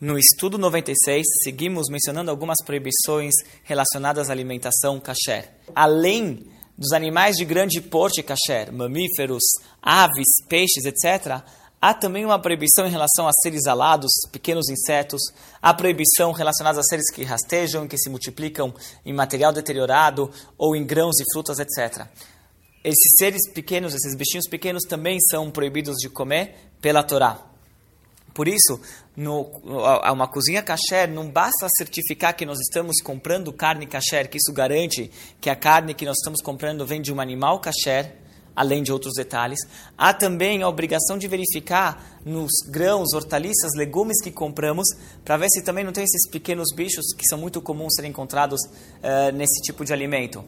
No estudo 96, seguimos mencionando algumas proibições relacionadas à alimentação kasher. Além dos animais de grande porte kasher, mamíferos, aves, peixes, etc., há também uma proibição em relação a seres alados, pequenos insetos, há proibição relacionada a seres que rastejam, que se multiplicam em material deteriorado ou em grãos e frutas, etc. Esses seres pequenos, esses bichinhos pequenos também são proibidos de comer pela Torá. Por isso, no, uma cozinha kasher não basta certificar que nós estamos comprando carne kasher, que isso garante que a carne que nós estamos comprando vem de um animal kasher, além de outros detalhes. Há também a obrigação de verificar nos grãos, hortaliças, legumes que compramos, para ver se também não tem esses pequenos bichos que são muito comuns serem encontrados uh, nesse tipo de alimento.